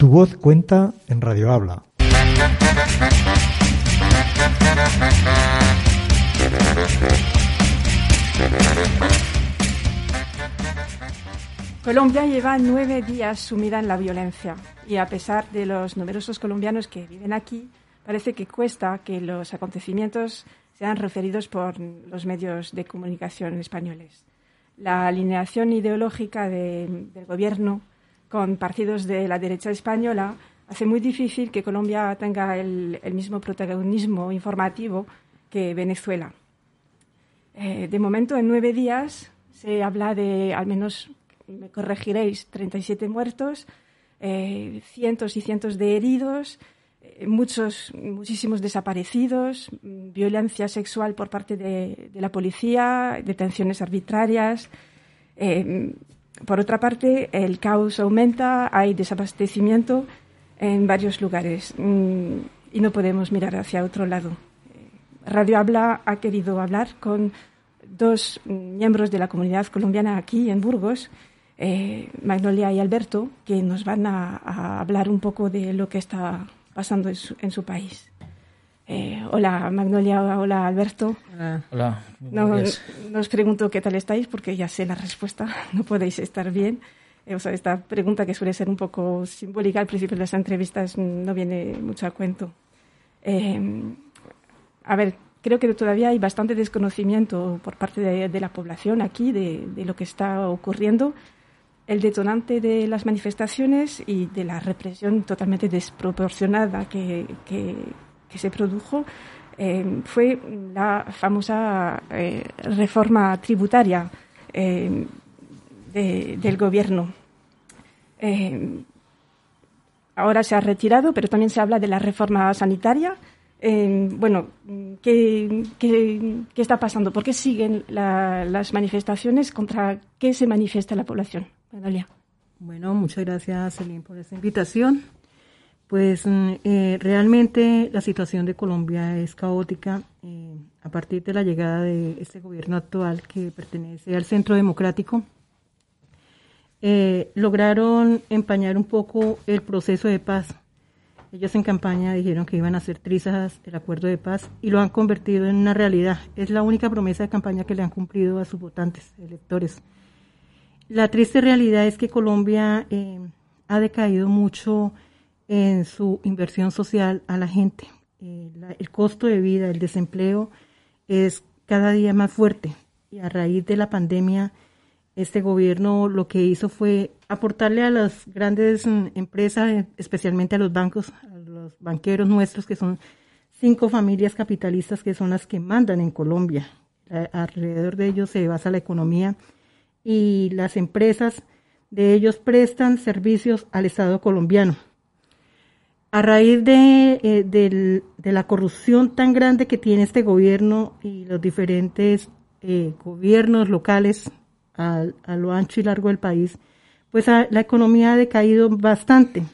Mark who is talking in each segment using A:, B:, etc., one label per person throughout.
A: Tu voz cuenta en Radio Habla.
B: Colombia lleva nueve días sumida en la violencia y a pesar de los numerosos colombianos que viven aquí, parece que cuesta que los acontecimientos sean referidos por los medios de comunicación españoles. La alineación ideológica del gobierno con partidos de la derecha española hace muy difícil que Colombia tenga el, mismo protagonismo informativo que Venezuela. Eh, de momento, en nueve días se habla de, al menos, me corregiréis, 37 muertos, eh, cientos y cientos de heridos, eh, muchos, muchísimos desaparecidos, violencia sexual por parte de, de la policía, detenciones arbitrarias. Por otra parte, el caos aumenta, hay desabastecimiento en varios lugares mm, y no podemos mirar hacia otro lado. Radio Habla ha querido hablar con dos miembros de la comunidad colombiana aquí en Burgos, eh, Magnolia y Alberto, que nos van a, hablar un poco de lo que está pasando en su país. Eh, hola Magnolia, hola Alberto.
C: Hola.
B: No, os pregunto qué tal estáis porque ya sé la respuesta, no podéis estar bien. Eh, o sea, esta pregunta que suele ser un poco simbólica al principio de las entrevistas no viene mucho a cuento. Eh, a ver, creo que todavía hay bastante desconocimiento por parte de, la población aquí de, lo que está ocurriendo. El detonante de las manifestaciones y de la represión totalmente desproporcionada que, que se produjo eh, fue la famosa eh, reforma tributaria eh, del gobierno. ahora se ha retirado, pero también se habla de la reforma sanitaria. bueno, ¿qué, está pasando? ¿Por qué siguen las manifestaciones? ¿Contra qué se manifiesta la población?
D: Bueno, muchas gracias, Celine, por esta invitación. Pues mm, eh, realmente la situación de Colombia es caótica eh, a partir de la llegada de este gobierno actual que pertenece al Centro Democrático. Eh, lograron empañar un poco el proceso de paz. Ellos en campaña dijeron que iban a hacer trizas el acuerdo de paz y lo han convertido en una realidad. Es la única promesa de campaña que le han cumplido a sus votantes, electores. La triste realidad es que Colombia ha decaído mucho en su inversión social a la gente. Eh, el costo de vida, el desempleo es cada día más fuerte y a raíz de la pandemia este gobierno lo que hizo fue aportarle a las grandes mm, empresas, especialmente a los bancos, a los banqueros nuestros, que son cinco familias capitalistas que son las que mandan en Colombia. alrededor de ellos se basa la economía y las empresas de ellos prestan servicios al Estado colombiano a raíz de, eh, de, la corrupción tan grande que tiene este gobierno y los diferentes eh, gobiernos locales a, lo ancho y largo del país, pues la economía ha decaído bastante.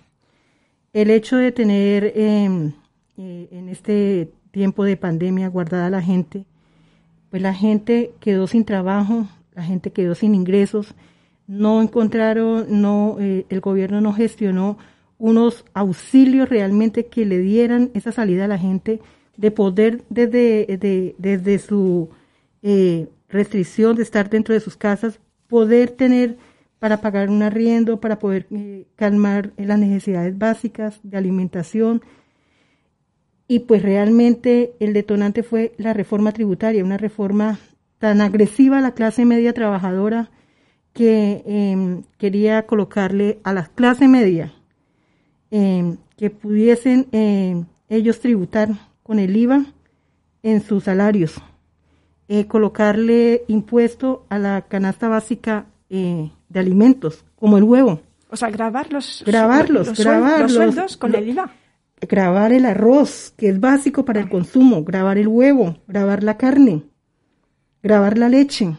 D: El hecho de tener em, eh, en este tiempo de pandemia guardada la gente, pues la gente quedó sin trabajo, la gente quedó sin ingresos, no encontraron, no, el gobierno no gestionó unos auxilios realmente que le dieran esa salida a la gente de poder desde, desde su eh, restricción de estar dentro de sus casas, poder tener para pagar un arriendo, para poder eh, calmar las necesidades básicas de alimentación. Y pues realmente el detonante fue la reforma tributaria, una reforma tan agresiva a la clase media trabajadora que em, quería colocarle a la clase media eh, que pudiesen eh, ellos tributar con el IVA en sus salarios, eh, colocarle impuesto a la canasta básica de alimentos, como el huevo.
B: O sea, grabar los,
D: grabarlos,
B: los,
D: grabar
B: los sueldos con el IVA.
D: grabar el arroz, que es básico para el consumo, grabar el huevo, grabar la carne, grabar la leche.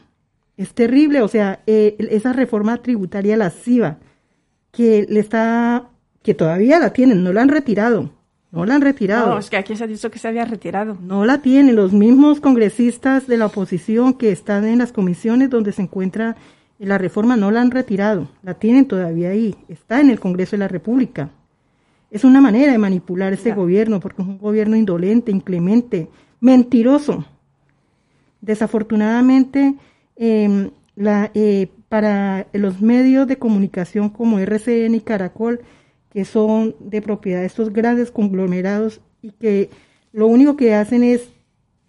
D: Es terrible, o sea, eh, esa reforma tributaria lasciva que le está, que todavía la tienen, no la han retirado, no la han retirado.
B: No, es que aquí se ha dicho que se había retirado.
D: No la tienen. Los mismos congresistas de la oposición que están en las comisiones donde se encuentra la reforma no la han retirado. La tienen todavía ahí. Está en el Congreso de la República. Es una manera de manipular este gobierno porque es un gobierno indolente, inclemente, mentiroso. Desafortunadamente, eh, la, eh, para los medios de comunicación como RCN y Caracol, que son de propiedad de estos grandes conglomerados y que lo único que hacen es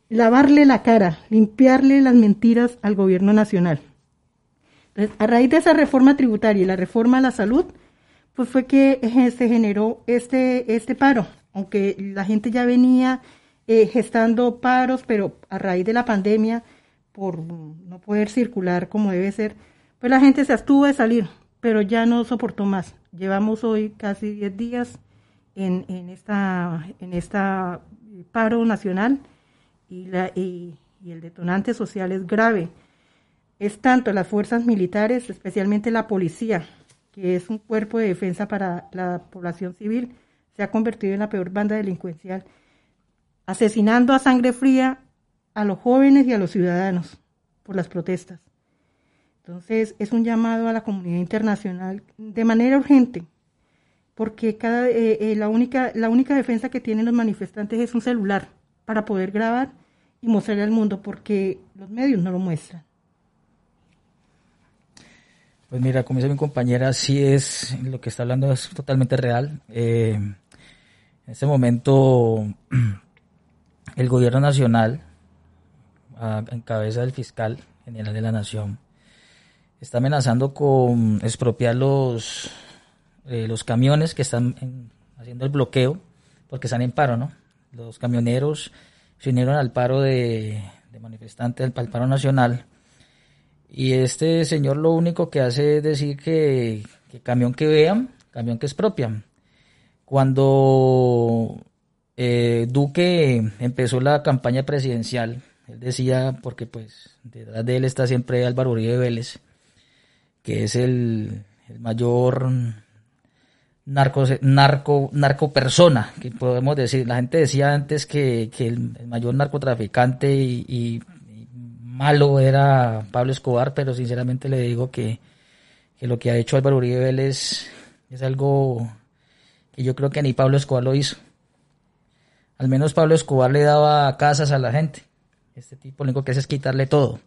D: lavarle la cara, limpiarle las mentiras al gobierno nacional. Entonces, a raíz de esa reforma tributaria y la reforma a la salud, pues fue que eh, se generó este, este paro, aunque la gente ya venía eh, gestando paros, pero a raíz de la pandemia, por no poder circular como debe ser, pues la gente se abstuvo de salir, pero ya no soportó más. Llevamos hoy casi 10 días en, en esta en esta paro nacional y, la, y, y el detonante social es grave. Es tanto las fuerzas militares, especialmente la policía, que es un cuerpo de defensa para la población civil, se ha convertido en la peor banda delincuencial, asesinando a sangre fría a los jóvenes y a los ciudadanos por las protestas. Entonces, es un llamado a la comunidad internacional de manera urgente, porque cada, eh, eh, la, única, la única defensa que tienen los manifestantes es un celular para poder grabar y mostrarle al mundo, porque los medios no lo muestran.
C: Pues mira, como dice mi compañera, sí es, lo que está hablando es totalmente real. Eh, en este momento, el gobierno nacional, a- en cabeza del fiscal general de la nación, está amenazando con expropiar los, eh, los camiones que están en- haciendo el bloqueo, porque están en paro, ¿no? Los camioneros se unieron al paro de, de manifestantes, al, paro nacional, y este señor lo único que hace es decir que, que camión que vean, camión que expropian. Cuando eh, Duque empezó la campaña presidencial, él decía, porque pues detrás de él está siempre Álvaro Uribe Vélez, que es el, mayor narco, narco, narco persona, que podemos decir. La gente decía antes que, que el, mayor narcotraficante y malo era Pablo Escobar, pero sinceramente le digo que, que lo que ha hecho Álvaro Uribe Vélez es algo que yo creo que ni Pablo Escobar lo hizo. Al menos Pablo Escobar le daba casas a la gente. Este tipo lo único que hace es quitarle todo.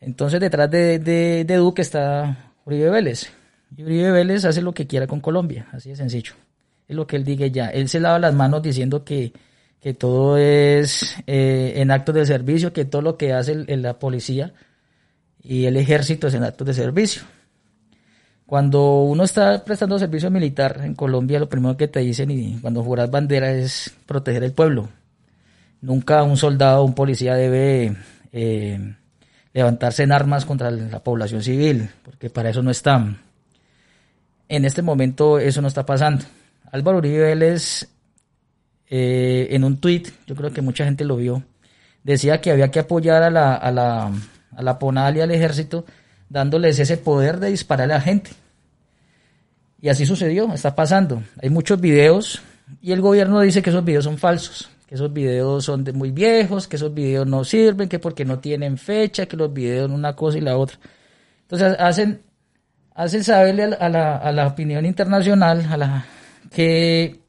C: Entonces detrás de, de, de Duque está Uribe Vélez. Y Uribe Vélez hace lo que quiera con Colombia, así de sencillo. Es lo que él diga ya. Él se lava las manos diciendo que, que todo es eh, en actos de servicio, que todo lo que hace el- la policía y el ejército es en actos de servicio. Cuando uno está prestando servicio militar en Colombia, lo primero que te dicen y cuando juras bandera es proteger el pueblo. Nunca un soldado o un policía debe eh, levantarse en armas contra la población civil, porque para eso no están. En este momento eso no está pasando. Álvaro Uribe Vélez, eh, en un tuit, yo creo que mucha gente lo vio, decía que había que apoyar a la, a la, a la PONAL y al ejército dándoles ese poder de disparar a la gente. Y así sucedió, está pasando. Hay muchos videos y el gobierno dice que esos videos son falsos, que esos videos son de muy viejos, que esos videos no sirven, que porque no tienen fecha, que los videos una cosa y la otra. Entonces hacen, hacen saberle a la, a la, opinión internacional a la, que,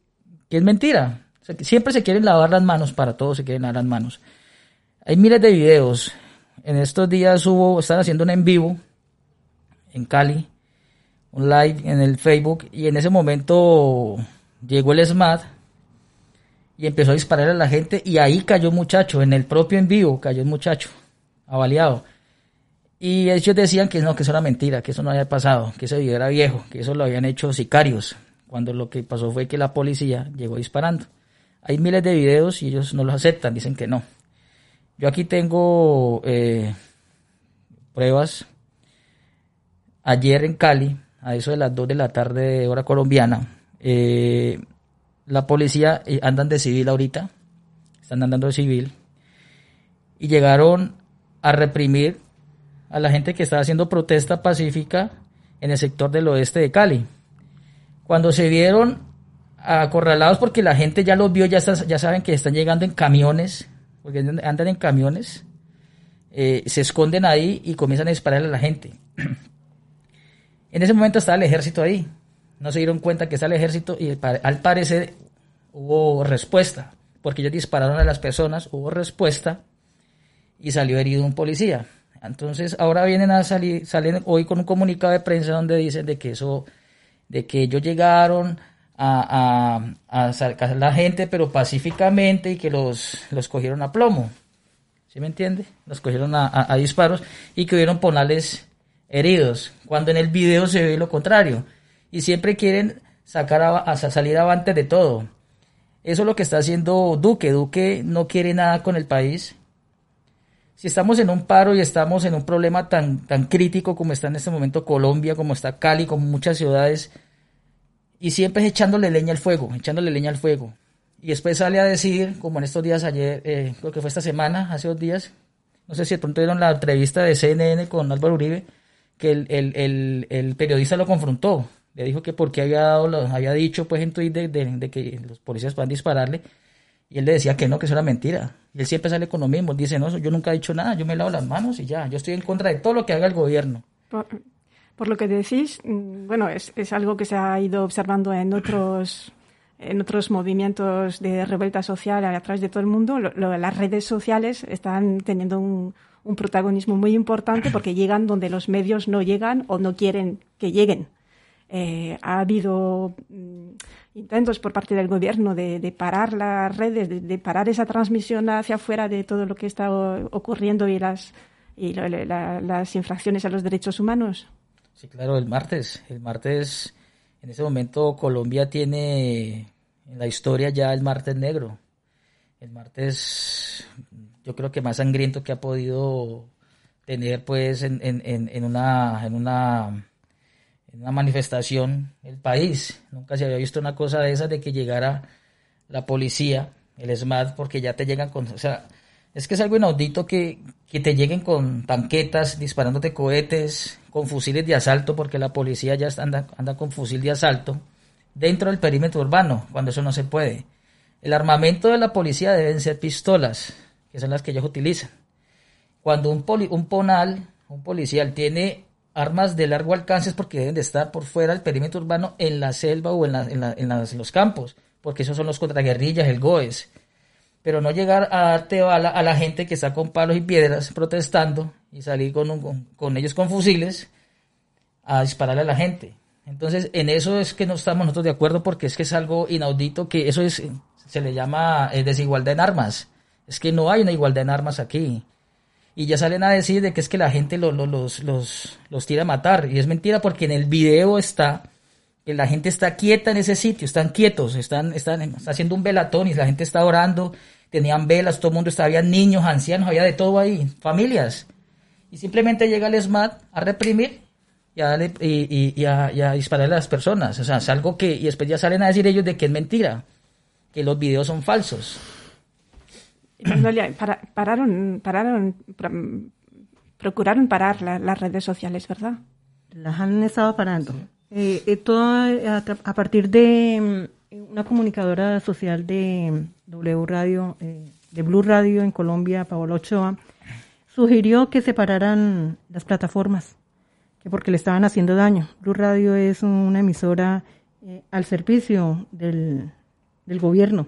C: que es mentira. O sea, que siempre se quieren lavar las manos, para todos se quieren lavar las manos. Hay miles de videos. En estos días hubo, están haciendo un en vivo en Cali, un live en el Facebook, y en ese momento llegó el SMAT y empezó a disparar a la gente, y ahí cayó un muchacho, en el propio en vivo cayó el muchacho, avaliado. Y ellos decían que no, que eso era mentira, que eso no había pasado, que ese video era viejo, que eso lo habían hecho sicarios, cuando lo que pasó fue que la policía llegó disparando. Hay miles de videos y ellos no los aceptan, dicen que no. Yo aquí tengo eh, pruebas. Ayer en Cali a eso de las 2 de la tarde, hora colombiana, eh, la policía eh, andan de civil ahorita, están andando de civil, y llegaron a reprimir a la gente que estaba haciendo protesta pacífica en el sector del oeste de Cali. Cuando se vieron acorralados porque la gente ya los vio, ya, ya saben que están llegando en camiones, porque andan en camiones, eh, se esconden ahí y comienzan a disparar a la gente. en ese momento estaba el ejército ahí. No se dieron cuenta que está el ejército y al parecer hubo respuesta, porque ellos dispararon a las personas, hubo respuesta y salió herido un policía. Entonces ahora vienen a salir, salen hoy con un comunicado de prensa donde dicen de que eso, de que ellos llegaron a, a, sacar a la gente, pero pacíficamente y que los, los cogieron a plomo. ¿Sí me entiende? Los cogieron a, disparos y que hubieron ponales heridos, cuando en el video se ve lo contrario. Y siempre quieren sacar a, salir avante de todo. Eso es lo que está haciendo Duque. Duque no quiere nada con el país si estamos en un paro y estamos en un problema tan, tan crítico como está en este momento Colombia, como está Cali, como muchas ciudades, y siempre es echándole leña al fuego, echándole leña al fuego. Y después sale a decir, como en estos días ayer, eh, creo que fue esta semana, hace dos días, no sé si de pronto vieron la entrevista de CNN con Álvaro Uribe, que el, el, el, periodista lo confrontó. Le dijo que porque había dado, había dicho pues en Twitter de, que los policías puedan dispararle. Y él le decía que no, que eso era mentira. Y él siempre sale con lo mismo. dice, no, yo nunca he dicho nada, yo me lavo las manos y ya. Yo estoy en contra de todo lo que haga el gobierno.
B: Por, lo que decís, mm, bueno, es, es, algo que se ha ido observando en otros en otros movimientos de revuelta social a través de todo el mundo. las redes sociales están teniendo un, un protagonismo muy importante porque llegan donde los medios no llegan o no quieren que lleguen. Eh, ha habido mm, intentos por parte del gobierno de, parar las redes, de, parar esa transmisión hacia afuera de todo lo que está ocurriendo y las y las infracciones a los derechos humanos.
C: Sí, claro, el martes, el martes, en ese momento Colombia tiene en la historia ya el martes negro. El martes, yo creo que más sangriento que ha podido tener, pues, en, en, en una, en una una manifestación el país. Nunca se había visto una cosa de esas de que llegara la policía, el SMAT, porque ya te llegan con... O sea, es que es algo inaudito que, que te lleguen con tanquetas, disparándote cohetes, con fusiles de asalto, porque la policía ya anda, anda con fusil de asalto, dentro del perímetro urbano, cuando eso no se puede. El armamento de la policía deben ser pistolas, que son las que ellos utilizan. Cuando un, poli, un ponal, un policial tiene armas de largo alcance porque deben de estar por fuera del perímetro urbano en la selva o en, en, los campos, porque esos son los contraguerrillas, el GOES. Pero no llegar a darte bala a la gente que está con palos y piedras protestando y salir con, con, ellos con fusiles a dispararle a la gente. Entonces, en eso es que no estamos nosotros de acuerdo porque es que es algo inaudito que eso es, se le llama eh, desigualdad en armas. Es que no hay una igualdad en armas aquí y ya salen a decir de que es que la gente los, los, los, tira a matar. Y es mentira porque en el video está que la gente está quieta en ese sitio, están quietos, están, están, haciendo un velatón y la gente está orando, tenían velas, todo el mundo estaba, había niños, ancianos, había de todo ahí, familias. Y simplemente llega el SMAT a reprimir y y, y, a, y a disparar a las personas. O sea, es algo que, y después ya salen a decir ellos de que es mentira, que los videos son falsos
B: pararon, pararon, procuraron parar las redes sociales, ¿verdad?
D: Las han estado parando. Eh, eh, todo eh, a, partir de mm, una comunicadora social de W Radio, de Blue Radio en Colombia, Paola Ochoa, sugirió que se pararan las plataformas, que porque le estaban haciendo daño. Blue Radio es una emisora al servicio del, del gobierno.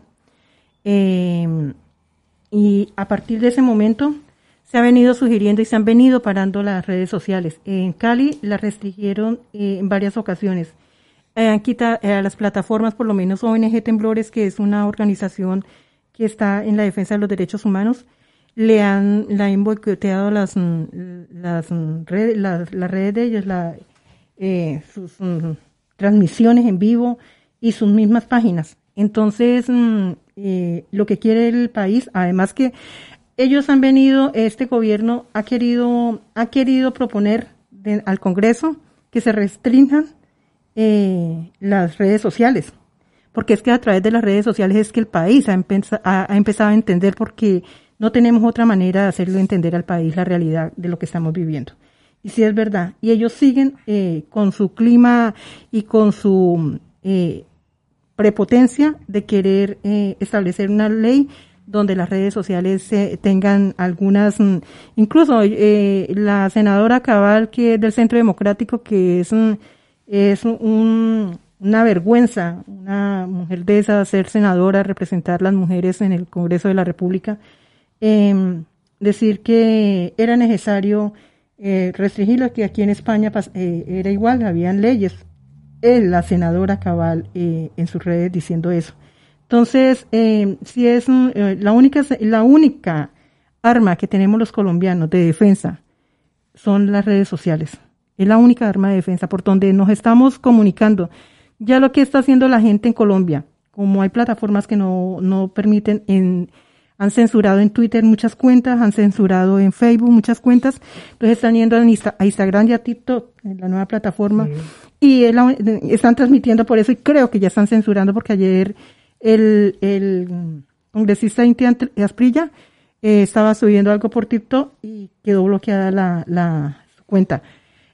D: Eh, y a partir de ese momento se ha venido sugiriendo y se han venido parando las redes sociales. En Cali la restringieron eh, en varias ocasiones. Eh, han quitado eh, las plataformas, por lo menos ONG Temblores, que es una organización que está en la defensa de los derechos humanos, le han, la han boicoteado las, mm, las, mm, redes, las, redes de ellos, la, sus mm, transmisiones en vivo y sus mismas páginas. Entonces, eh, lo que quiere el país, además que ellos han venido, este gobierno ha querido, ha querido proponer al Congreso que se restrinjan eh, las redes sociales, porque es que a través de las redes sociales es que el país ha, ha, empezado a entender porque no tenemos otra manera de hacerlo entender al país la realidad de lo que estamos viviendo. Y sí es verdad. Y ellos siguen eh, con su clima y con su eh, prepotencia de querer eh, establecer una ley donde las redes sociales tengan algunas, mm, incluso la senadora Cabal, que es del Centro Democrático, que es, es una vergüenza, una mujer de esa, ser senadora, representar las mujeres en el Congreso de la República, em, decir que era necesario eh, restringirlo, que aquí en España eh, era igual, habían leyes. La senadora Cabal eh, en sus redes diciendo eso. Entonces, eh, si es la única la única arma que tenemos los colombianos de defensa son las redes sociales. Es la única arma de defensa por donde nos estamos comunicando. Ya lo que está haciendo la gente en Colombia, como hay plataformas que no, no permiten en han censurado en Twitter muchas cuentas, han censurado en Facebook muchas cuentas, entonces están yendo a Instagram y a TikTok, la nueva plataforma, y están transmitiendo por eso y creo que ya están censurando porque ayer el, el congresista Inti Asprilla eh, estaba subiendo algo por TikTok y quedó bloqueada la, la cuenta.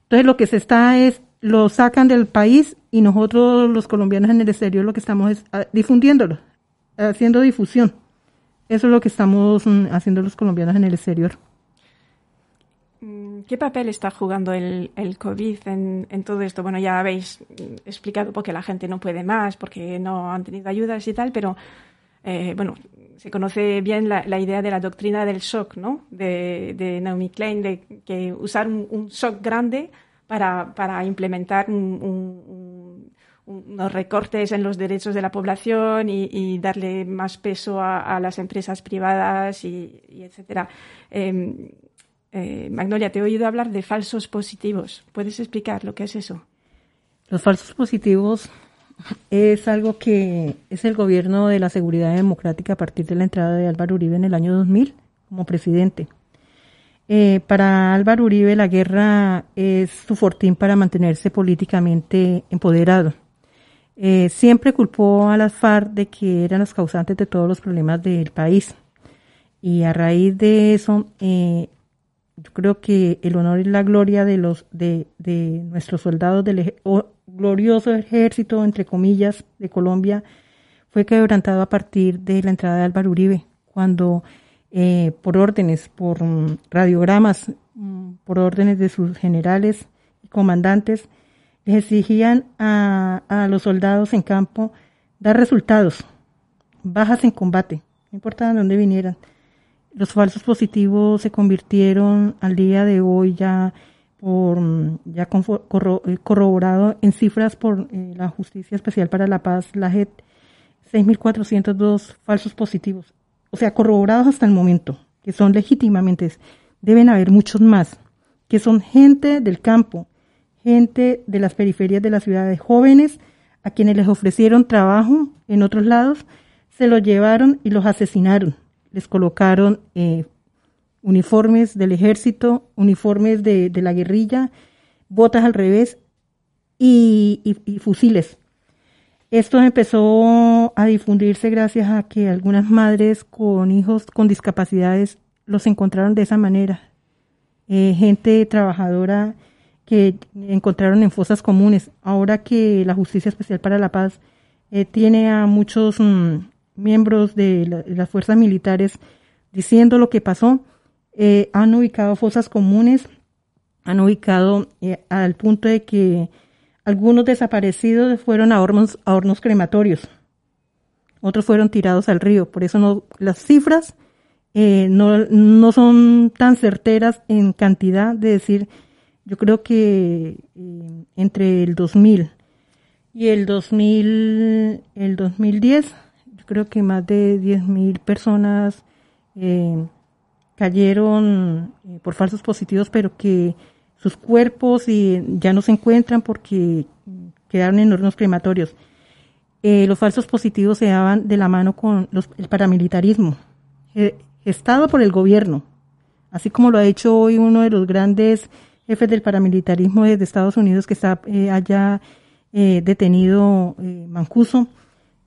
D: Entonces lo que se está es, lo sacan del país y nosotros los colombianos en el exterior lo que estamos es ah, difundiéndolo, haciendo difusión. Eso es lo que estamos mm, haciendo los colombianos en el exterior.
B: Mm, ¿Qué papel está jugando el, el COVID en, todo esto? Bueno, ya habéis explicado por qué la gente no puede más, porque no han tenido ayudas y tal, pero eh, bueno, se conoce bien la, idea de la doctrina del shock, ¿no? De, Naomi Klein, de que usar un, shock grande para, implementar un, unos recortes en los derechos de la población y, darle más peso a, las empresas privadas y, etcétera. Em, eh, Magnolia, te he oído hablar de falsos positivos. ¿Puedes explicar lo que es eso?
D: Los falsos positivos es algo que es el gobierno de la seguridad democrática a partir de la entrada de Álvaro Uribe en el año 2000 como presidente. Eh, para Álvaro Uribe la guerra es su fortín para mantenerse políticamente empoderado. Eh, siempre culpó a las FARC de que eran los causantes de todos los problemas del país. Y a raíz de eso, eh, yo creo que el honor y la gloria de los de, de nuestros soldados del glorioso ejército, entre comillas, de Colombia, fue quebrantado a partir de la entrada de Álvaro Uribe, cuando eh, por órdenes, por mm, radiogramas, mm, por órdenes de sus generales y comandantes, les exigían a, a los soldados en campo dar resultados, bajas en combate, no importa de dónde vinieran. Los falsos positivos se convirtieron al día de hoy ya por ya corroborado en cifras por eh, la Justicia Especial para la Paz, la JET, 6.402 falsos positivos. O sea, corroborados hasta el momento, que son legítimamente, deben haber muchos más, que son gente del campo, gente de las periferias de las ciudades, jóvenes a quienes les ofrecieron trabajo en otros lados, se los llevaron y los asesinaron. Les colocaron eh, uniformes del ejército, uniformes de, la guerrilla, botas al revés y, y, fusiles. Esto empezó a difundirse gracias a que algunas madres con hijos con discapacidades los encontraron de esa manera. Eh, gente trabajadora que encontraron en fosas comunes. Ahora que la Justicia Especial para la Paz eh, tiene a muchos mm, miembros de, las fuerzas militares diciendo lo que pasó, eh, han ubicado fosas comunes, han ubicado eh, al punto de que algunos desaparecidos fueron a hornos, a hornos crematorios, otros fueron tirados al río. Por eso no, las cifras no, no son tan certeras en cantidad de decir yo creo que eh, entre el 2000 y el 2000, el 2010, yo creo que más de 10.000 personas eh, cayeron eh, por falsos positivos, pero que sus cuerpos ya no se encuentran porque quedaron en hornos crematorios. los falsos positivos se daban de la mano con los, el paramilitarismo, gestado por el gobierno, así como lo ha hecho hoy uno de los grandes jefe del paramilitarismo de Estados Unidos que está eh, allá eh, detenido eh, Mancuso,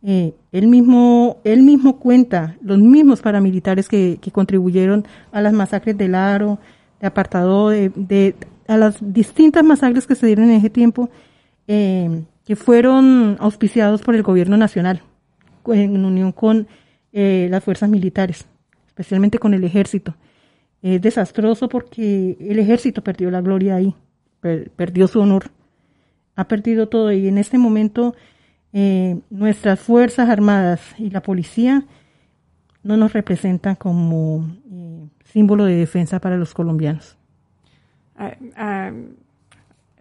D: eh, él mismo mismo cuenta los mismos paramilitares que, contribuyeron a las masacres del Aro, de Apartado, de, a las distintas masacres que se dieron en ese tiempo, eh, que fueron auspiciados por el gobierno nacional, en unión con eh, las fuerzas militares, especialmente con el ejército. Es desastroso porque el ejército perdió la gloria ahí, per- perdió su honor, ha perdido todo y en este momento eh, nuestras fuerzas armadas y la policía no nos representan como eh, símbolo de defensa para los colombianos.
B: Ah, ah,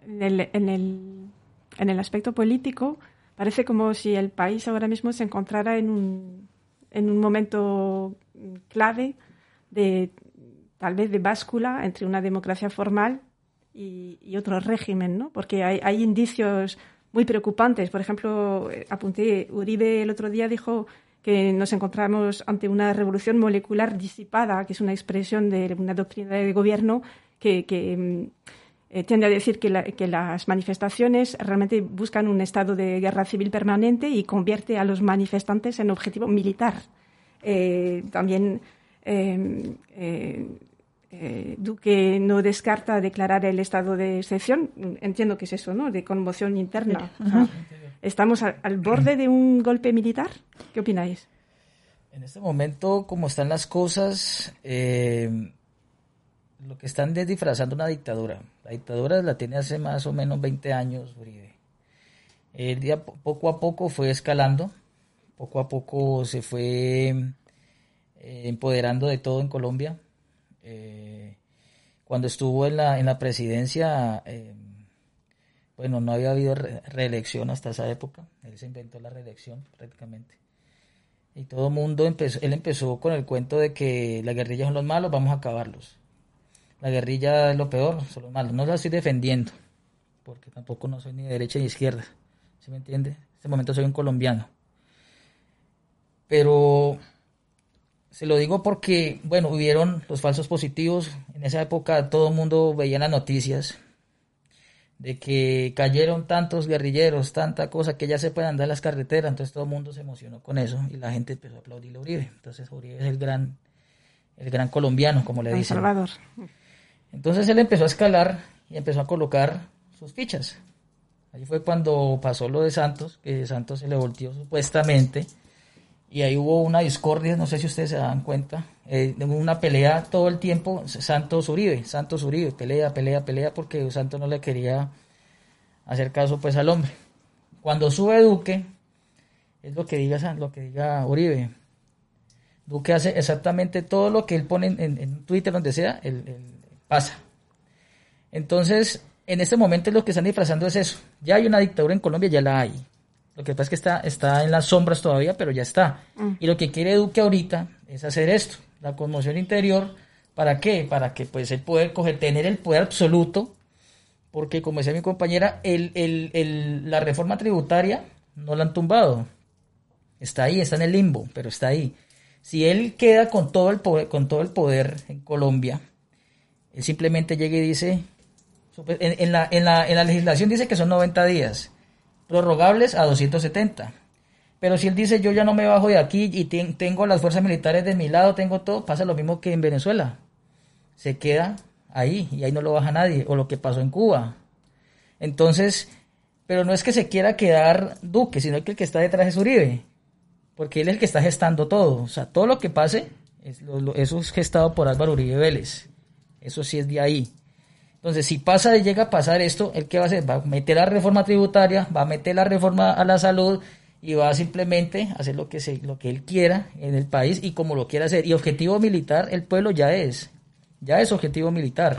B: en, el, en, el, en el aspecto político, parece como si el país ahora mismo se encontrara en un, en un momento clave de tal vez de báscula entre una democracia formal y, y otro régimen, ¿no? Porque hay, hay indicios muy preocupantes. Por ejemplo, eh, apunté, Uribe el otro día dijo que nos encontramos ante una revolución molecular disipada, que es una expresión de una doctrina de gobierno que, mm, eh, tiende a decir que, la- que las manifestaciones realmente buscan un estado de guerra civil permanente y convierte a los manifestantes en objetivo militar. Eh, también eh, Duque no descarta declarar el estado de excepción. Entiendo que es eso, ¿no? De conmoción interna. O sea, ¿Estamos al, al borde de un golpe militar? ¿Qué opináis?
C: En este momento, como están las cosas, eh, lo que están es disfrazando una dictadura. La dictadura la tiene hace más o menos 20 años, Uribe. El día po- poco a poco fue escalando, poco a poco se fue eh, empoderando de todo en Colombia. Eh, cuando estuvo en la, en la presidencia, eh, bueno, no había habido re- reelección hasta esa época. Él se inventó la reelección prácticamente. Y todo el mundo empezó, él empezó con el cuento de que la guerrilla son los malos, vamos a acabarlos. La guerrilla es lo peor, son los malos. No la estoy defendiendo, porque tampoco no soy ni de derecha ni izquierda. ¿Sí me entiende? En este momento soy un colombiano. Pero se lo digo porque, bueno, hubieron los falsos positivos. En esa época todo el mundo veía las noticias de que cayeron tantos guerrilleros, tanta cosa que ya se pueden andar en las carreteras, entonces todo el mundo se emocionó con eso y la gente empezó a aplaudir a Uribe. Entonces Uribe es el gran, el gran colombiano, como le
B: San
C: dicen.
B: Salvador.
C: Entonces él empezó a escalar y empezó a colocar sus fichas. Ahí fue cuando pasó lo de Santos, que Santos se le volteó supuestamente, y ahí hubo una discordia, no sé si ustedes se dan cuenta, eh, una pelea todo el tiempo, Santos Uribe, Santos Uribe, pelea, pelea, pelea, porque Santos no le quería hacer caso pues al hombre. Cuando sube Duque, es lo que diga, lo que diga Uribe. Duque hace exactamente todo lo que él pone en- en Twitter, donde sea, él, él pasa. Entonces, en este momento lo que están disfrazando es eso. Ya hay una dictadura en Colombia, ya la hay. Lo que pasa es que está, está en las sombras todavía, pero ya está. Y lo que quiere Duque ahorita es hacer esto, la conmoción interior. ¿Para qué? Para que pues él pueda coger, tener el poder absoluto, porque como decía mi compañera, el, el- el- la reforma tributaria no la han tumbado. Está ahí, está en el limbo, pero está ahí. Si él queda con todo el poder, con todo el poder en Colombia, él simplemente llega y dice, en, en la, en, la, en la legislación dice que son 90 días, prorrogables a 270. Pero si él dice, yo ya no me bajo de aquí y ten- tengo las fuerzas militares de mi lado, tengo todo, pasa lo mismo que en Venezuela. Se queda ahí y ahí no lo baja nadie, o lo que pasó en Cuba. Entonces, pero no es que se quiera quedar Duque, sino que el que está detrás es Uribe, porque él es el que está gestando todo. O sea, todo lo que pase, eso es gestado por Álvaro Uribe Vélez. Eso sí es de ahí. Entonces, si pasa y llega a pasar esto, ¿el qué va a hacer? Va a meter la reforma tributaria, va a meter la reforma a la salud y va a simplemente hacer lo que, se, lo que él quiera en el país y como lo quiera hacer. Y objetivo militar, el pueblo ya es. Ya es objetivo militar.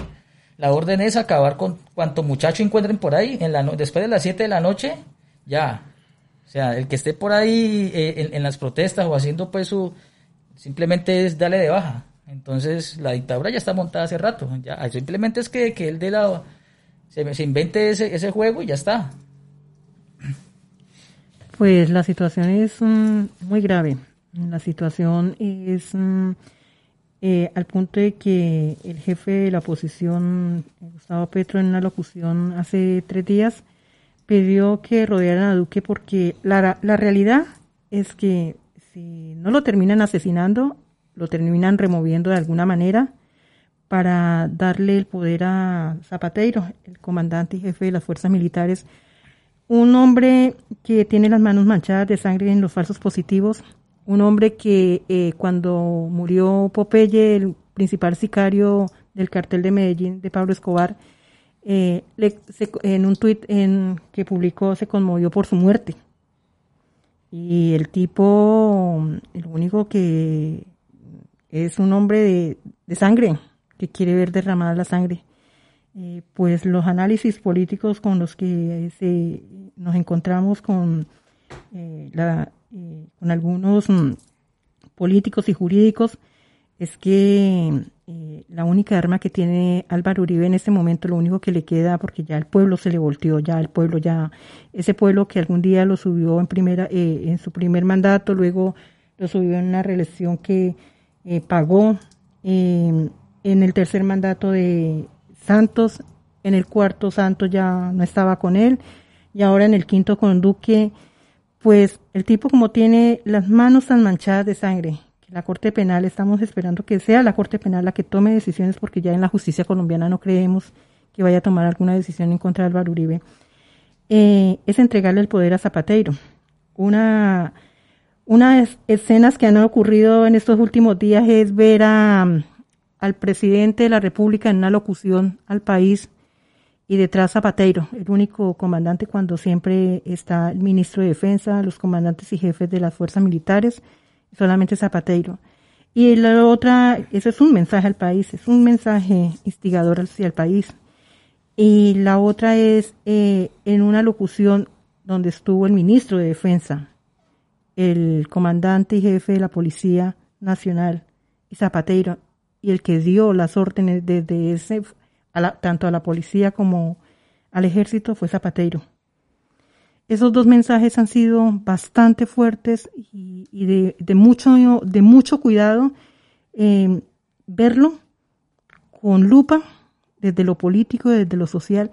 C: La orden es acabar con cuanto muchacho encuentren por ahí en la después de las 7 de la noche, ya. O sea, el que esté por ahí eh, en, en las protestas o haciendo pues su... Simplemente es darle de baja. Entonces la dictadura ya está montada hace rato. Ya, simplemente es que, que él de la... Se, se invente ese, ese juego y ya está.
D: Pues la situación es mm, muy grave. La situación es mm, eh, al punto de que el jefe de la oposición, Gustavo Petro, en una locución hace tres días, pidió que rodearan a Duque porque la, la realidad es que si no lo terminan asesinando, lo terminan removiendo de alguna manera para darle el poder a Zapateiro, el comandante y jefe de las fuerzas militares, un hombre que tiene las manos manchadas de sangre en los falsos positivos, un hombre que eh, cuando murió Popeye, el principal sicario del cartel de Medellín de Pablo Escobar, eh, en un tuit que publicó se conmovió por su muerte. Y el tipo, el único que es un hombre de, sangre, que quiere ver derramada la sangre. Eh, pues los análisis políticos con los que nos encontramos con, eh, la, con algunos mm, políticos y jurídicos es que eh, la única arma que tiene Álvaro Uribe en este momento, lo único que le queda, porque ya el pueblo se le volteó, ya el pueblo ya, ese pueblo que algún día lo subió en primera, eh, en su primer mandato, luego lo subió en una reelección que eh, pagó en el tercer mandato de Santos, en el cuarto Santos ya no estaba con él, y ahora en el quinto con Duque, pues el tipo como tiene las manos tan manchadas de sangre, la Corte Penal, estamos esperando que sea la Corte Penal la que tome decisiones porque ya en la justicia colombiana no creemos que vaya a tomar alguna decisión en contra de Álvaro Uribe, eh, es entregarle el poder a Zapateiro. Una, unas escenas que han ocurrido en estos últimos días es ver a, al presidente de la República en una locución al país y detrás Zapateiro, el único comandante cuando siempre está el ministro de Defensa, los comandantes y jefes de las fuerzas militares, solamente Zapateiro. Y la otra, eso es un mensaje al país, es un mensaje instigador hacia el país. Y la otra es eh, en una locución donde estuvo el ministro de Defensa, el comandante y jefe de la Policía Nacional y Zapateiro, y el que dio las órdenes desde ese, tanto a la policía como al ejército fue Zapateiro. Esos dos mensajes han sido bastante fuertes y, de, mucho, de mucho cuidado eh, verlo con lupa desde lo político, desde lo social,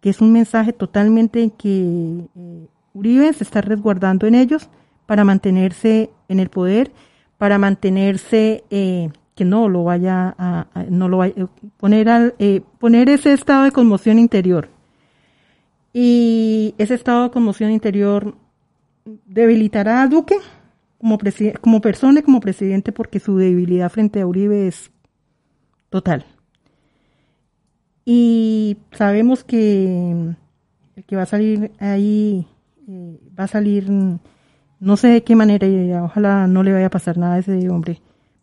D: que es un mensaje totalmente que eh, Uribe se está resguardando en ellos para mantenerse en el poder, para mantenerse eh, que no lo vaya a, no lo vaya, poner al, poner ese estado de conmoción interior y ese estado de conmoción interior debilitará a Duque como, como persona y como presidente porque su debilidad frente a Uribe es total. Y sabemos que el que va a salir ahí eh, va a salir, no sé de qué manera, y ojalá no le vaya a pasar nada a ese hombre,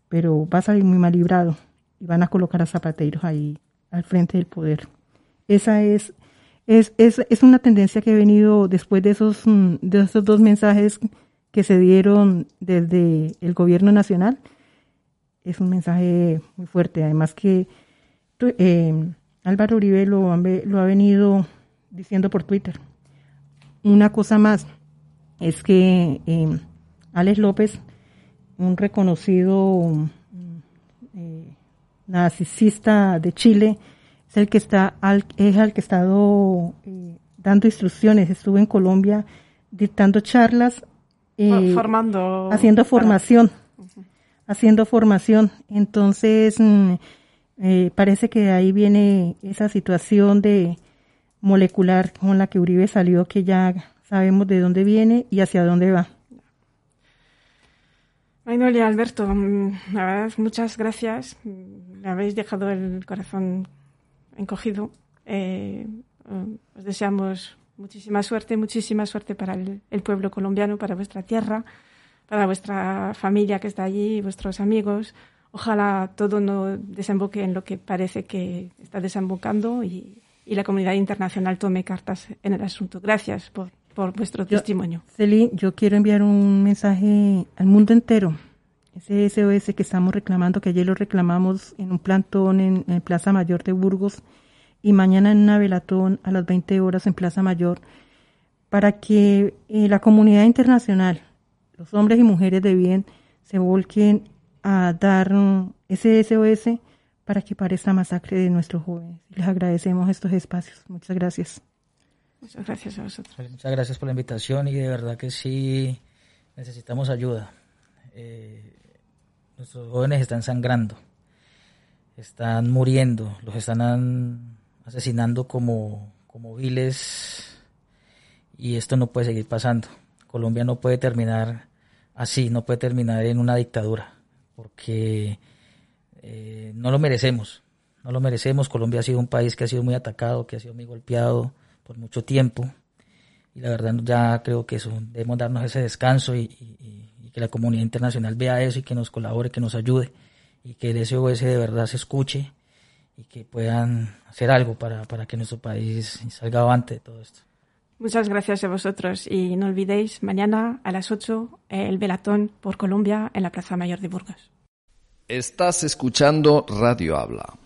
D: pero va a salir muy mal librado y van a colocar a zapateros ahí al frente del poder. Esa es es, es, es una tendencia que ha venido después de esos, mm, de esos dos mensajes que se dieron desde el gobierno nacional. Es un mensaje muy fuerte. Además que eh, Álvaro Uribe lo, lo ha venido diciendo por Twitter. Una cosa más es que eh, Alex López, un reconocido mm, eh, narcisista de Chile, es el que está al, es el que ha estado eh, dando instrucciones. Estuve en Colombia dictando charlas,
B: formando,
D: haciendo formación, haciendo formación. Entonces mm, parece que ahí viene esa situación de molecular con la que Uribe salió, que ya sabemos de dónde viene y hacia dónde va.
B: Ay, Alberto, mm, la verdad, muchas gracias. Me habéis dejado el corazón encogido. Eh, os deseamos muchísima suerte, muchísima suerte para el, pueblo colombiano, para vuestra tierra, para vuestra familia que está allí, vuestros amigos. Ojalá todo no desemboque en lo que parece que está desembocando y, la comunidad internacional tome cartas en el asunto. Gracias por, vuestro testimonio.
D: Celi, yo quiero enviar un mensaje al mundo entero ese SOS que estamos reclamando, que ayer lo reclamamos en un plantón en, Plaza Mayor de Burgos y mañana en una velatón a las 20 horas en Plaza Mayor, para que eh, la comunidad internacional, los hombres y mujeres de bien, se volquen a dar ese SOS para que pare esta masacre de nuestros jóvenes. Les agradecemos estos espacios. Muchas gracias.
B: Muchas gracias a vosotros.
C: Muchas gracias por la invitación y de verdad que sí necesitamos ayuda. Eh, nuestros jóvenes están sangrando, están muriendo, los están asesinando como, como viles y esto no puede seguir pasando. Colombia no puede terminar así, no puede terminar en una dictadura, porque eh, no lo merecemos, no lo merecemos. Colombia ha sido un país que ha sido muy atacado, que ha sido muy golpeado por mucho tiempo, y la verdad ya creo que eso, debemos darnos ese descanso y, que la comunidad internacional vea eso y que nos colabore, que nos ayude, y que el SOS de verdad se escuche y que puedan hacer algo para, para que nuestro país salga avante de todo esto.
B: Muchas gracias a vosotros y no olvidéis mañana a las 8 el velatón por Colombia en la Plaza Mayor de Burgos.
E: Estás escuchando Radio Habla.